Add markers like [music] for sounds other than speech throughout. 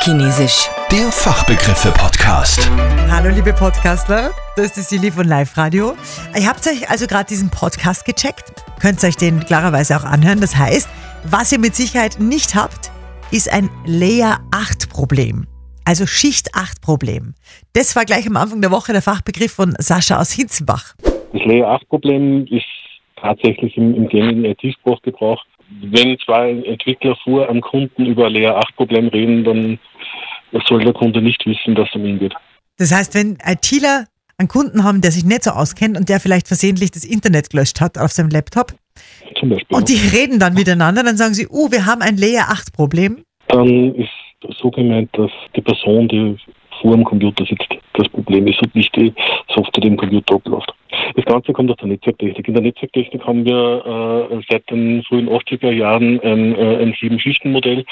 Fachchinesisch. Der Fachbegriffe-Podcast. Hallo liebe Podcastler, das ist die Silly von Live Radio. Ihr habt euch also gerade diesen Podcast gecheckt, könnt euch den klarerweise auch anhören. Das heißt, was ihr mit Sicherheit nicht habt, ist ein Layer 8 Problem. Also Schicht 8 Problem. Das war gleich am Anfang der Woche der Fachbegriff von Sascha aus Hitzenbach. Das Layer 8 Problem ist tatsächlich im, im gängigen IT-Sprachgebrauch. Wenn zwei Entwickler vor am Kunden über ein Layer 8 Problem reden, dann soll der Kunde nicht wissen, dass es um ihn geht. Das heißt, wenn ITler einen Kunden haben, der sich nicht so auskennt und der vielleicht versehentlich das Internet gelöscht hat auf seinem Laptop Zum Beispiel. und die reden dann miteinander, dann sagen sie, oh, wir haben ein Layer 8 Problem. dann ist so gemeint, dass die Person, die vor dem Computer sitzt, das Problem ist und nicht die Software, die im Computer abläuft. Das Ganze kommt aus der Netzwerktechnik. In der Netzwerktechnik haben wir äh, seit den frühen 80er Jahren ein, äh, ein Sieben-Schichten-Modell.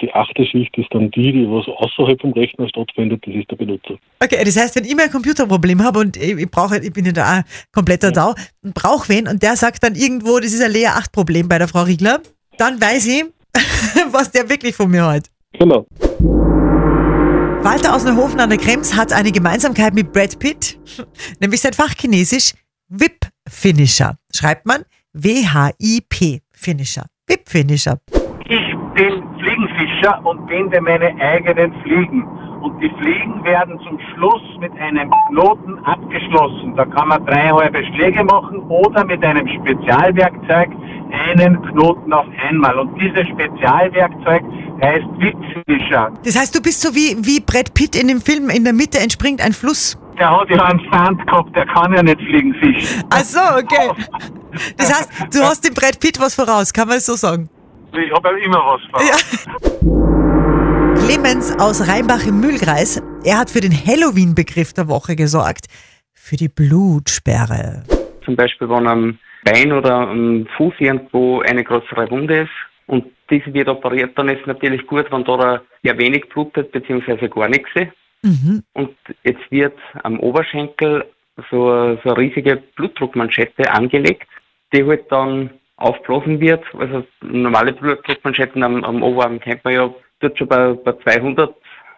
Die achte Schicht ist dann die, die was außerhalb vom Rechner stattfindet, das ist der Benutzer. Okay, das heißt, wenn ich mal ein Computerproblem habe und ich, ich brauche, ich bin ja da auch kompletter Dau und brauche wen und der sagt dann irgendwo, das ist ein Layer 8 Problem bei der Frau Riegler, dann weiß ich, [laughs] was der wirklich von mir hat. Genau. Walter aus Neuhofen an der Krems hat eine Gemeinsamkeit mit Brad Pitt, [laughs] nämlich sein Fachchinesisch VIP Finisher. Schreibt man W-H-I-P Finisher. VIP Finisher. Ich bin Fliegenfischer und binde meine eigenen Fliegen. Und die Fliegen werden zum Schluss mit einem Knoten abgeschlossen. Da kann man drei halbe Schläge machen oder mit einem Spezialwerkzeug einen Knoten auf einmal. Und dieses Spezialwerkzeug heißt Witzfischer. Das heißt, du bist so wie, wie Brad Pitt in dem Film, in der Mitte entspringt ein Fluss. Der hat ja einen Sand gehabt, der kann ja nicht fliegen fischen. Ach so, okay. [laughs] Das heißt, du hast dem Brad Pitt was voraus, kann man es so sagen? Ich habe ja immer was vor. Ja. [laughs] Clemens aus Rheinbach im Mühlkreis, er hat für den Halloween-Begriff der Woche gesorgt. Für die Blutsperre. zum Beispiel wenn am Bein oder am Fuß irgendwo eine größere Wunde ist und diese wird operiert, dann ist es natürlich gut, wenn da ja wenig blutet, beziehungsweise gar nichts ist. Mhm. Und jetzt wird am Oberschenkel so, eine- so eine riesige Blutdruckmanschette angelegt, die halt dann aufblasen wird. Also normale Blutdruckmanschetten am, am Oberarm kennt man ja, tut schon bei, bei 200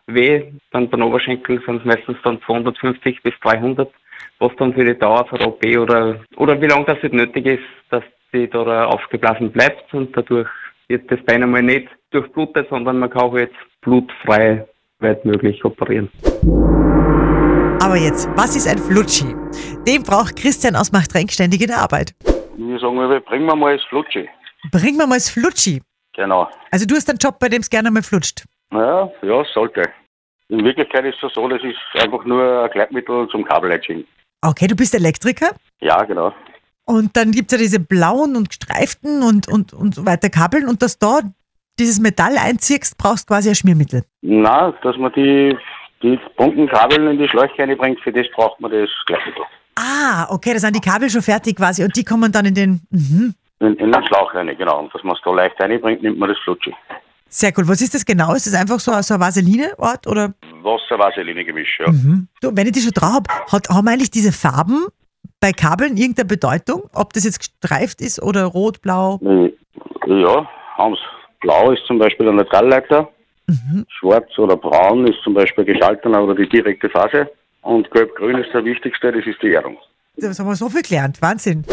weh, dann beim Oberschenkel sind es meistens dann 250 bis 300, was dann für die Dauer von der OP oder, oder wie lange das halt nötig ist, dass die da aufgeblasen bleibt und dadurch wird das Bein einmal nicht durchblutet, sondern man kann halt blutfrei weit möglich operieren. Aber jetzt, was ist ein Flutschi? Den braucht Christian aus Machtrenk ständig in der Arbeit. Wir sagen wir, bringen wir mal das Flutschi. Bring mir mal das Flutschi. Genau. Also du hast einen Job, bei dem es gerne mal flutscht. Ja, ja, sollte. In Wirklichkeit ist es so, das ist einfach nur ein Gleitmittel zum Kabelleitschicken. Okay, du bist Elektriker Ja, genau. und dann gibt es ja diese blauen und gestreiften und, und, und so weiter Kabeln und dass da dieses Metall einziehst, brauchst quasi ein Schmiermittel. Na, dass man die, die bunten Kabel in die Schläuche reinbringt, für das braucht man das Gleitmittel. Ah, okay, da sind die Kabel schon fertig quasi und die kommen dann in den... Mhm. In, in den Schlauch rein, genau. Und dass man es da leicht reinbringt, nimmt man das Flutschi. Sehr cool. Was ist das genau? Ist das einfach so, so ein Vaseline-Ort oder? Wasser-Vaseline-Gemisch, ja. Mhm. Du, wenn ich die schon drauf habe, hat, haben eigentlich diese Farben bei Kabeln irgendeine Bedeutung? Ob das jetzt gestreift ist oder rot, blau? Ja, haben's. Blau ist zum Beispiel der Neutralleiter. Schwarz oder braun ist zum Beispiel geschaltener oder die direkte Phase. Und gelb-grün ist der wichtigste, das ist die Erdung. Das haben wir so viel gelernt. Wahnsinn.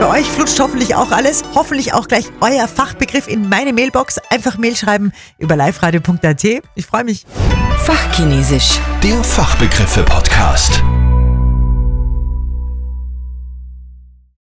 Bei euch flutscht hoffentlich auch alles. Hoffentlich auch gleich euer Fachbegriff in meine Mailbox. Einfach Mail schreiben über liveradio.at. Ich freue mich. Fachchinesisch. Der Fachbegriffe-Podcast.